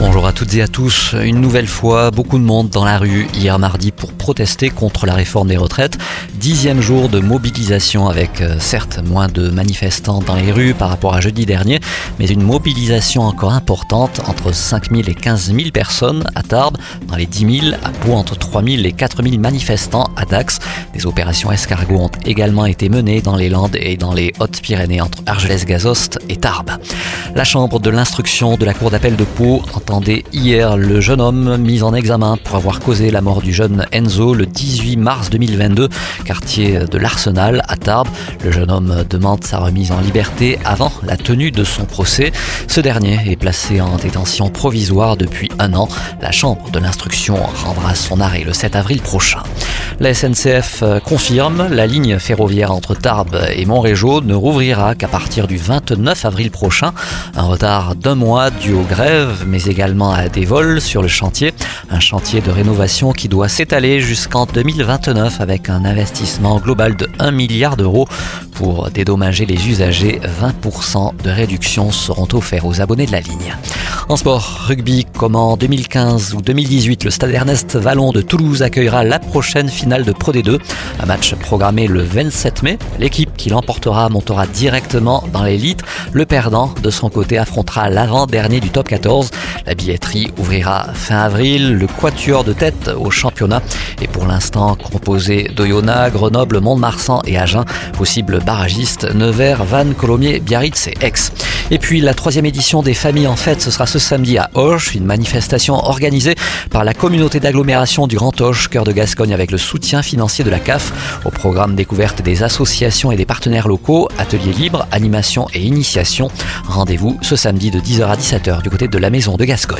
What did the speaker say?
Bonjour à toutes et à tous. Une nouvelle fois, beaucoup de monde dans la rue hier mardi pour protester contre la réforme des retraites. Dixième jour de mobilisation avec euh, certes moins de manifestants dans les rues par rapport à jeudi dernier, mais une mobilisation encore importante entre 5 000 et 15 000 personnes à Tarbes, dans les 10 000 à Pau entre 3 000 et 4 000 manifestants à Dax. Des opérations escargots ont également été menées dans les Landes et dans les Hautes-Pyrénées entre Argelès-Gazost et Tarbes. La chambre de l'instruction de la cour d'appel de Pau hier le jeune homme mis en examen pour avoir causé la mort du jeune Enzo le 18 mars 2022, quartier de l'Arsenal à Tarbes. Le jeune homme demande sa remise en liberté avant la tenue de son procès. Ce dernier est placé en détention provisoire depuis un an. La chambre de l'instruction rendra son arrêt le 7 avril prochain. La SNCF confirme, la ligne ferroviaire entre Tarbes et Montrégeau ne rouvrira qu'à partir du 29 avril prochain. Un retard d'un mois dû aux grèves, mais également à des vols sur le chantier. Un chantier de rénovation qui doit s'étaler jusqu'en 2029 avec un investissement global de 1 milliard d'euros. Pour dédommager les usagers, 20% de réduction seront offerts aux abonnés de la ligne. En sport, rugby, comme en 2015 ou 2018, le stade Ernest Vallon de Toulouse accueillera la prochaine finale de Pro D2. Un match programmé le 27 mai. L'équipe qui l'emportera montera directement dans l'élite. Le perdant, de son côté, affrontera l'avant-dernier du top 14. La billetterie ouvrira fin avril. Le quatuor de tête au championnat est pour l'instant composé d'Oyonnax, Grenoble, Mont-de-Marsan et Agen. Possible barragiste Nevers, Vannes, Colomiers, Biarritz et Aix. Et puis la troisième édition des Familles en Fête, ce sera ce samedi à Auch, une manifestation organisée par la communauté d'agglomération du Grand Auch, cœur de Gascogne, avec le soutien financier de la CAF. Au programme découverte des associations et des partenaires locaux, ateliers libres, animation et initiation. Rendez-vous ce samedi de 10h à 17h du côté de la maison de Gascogne.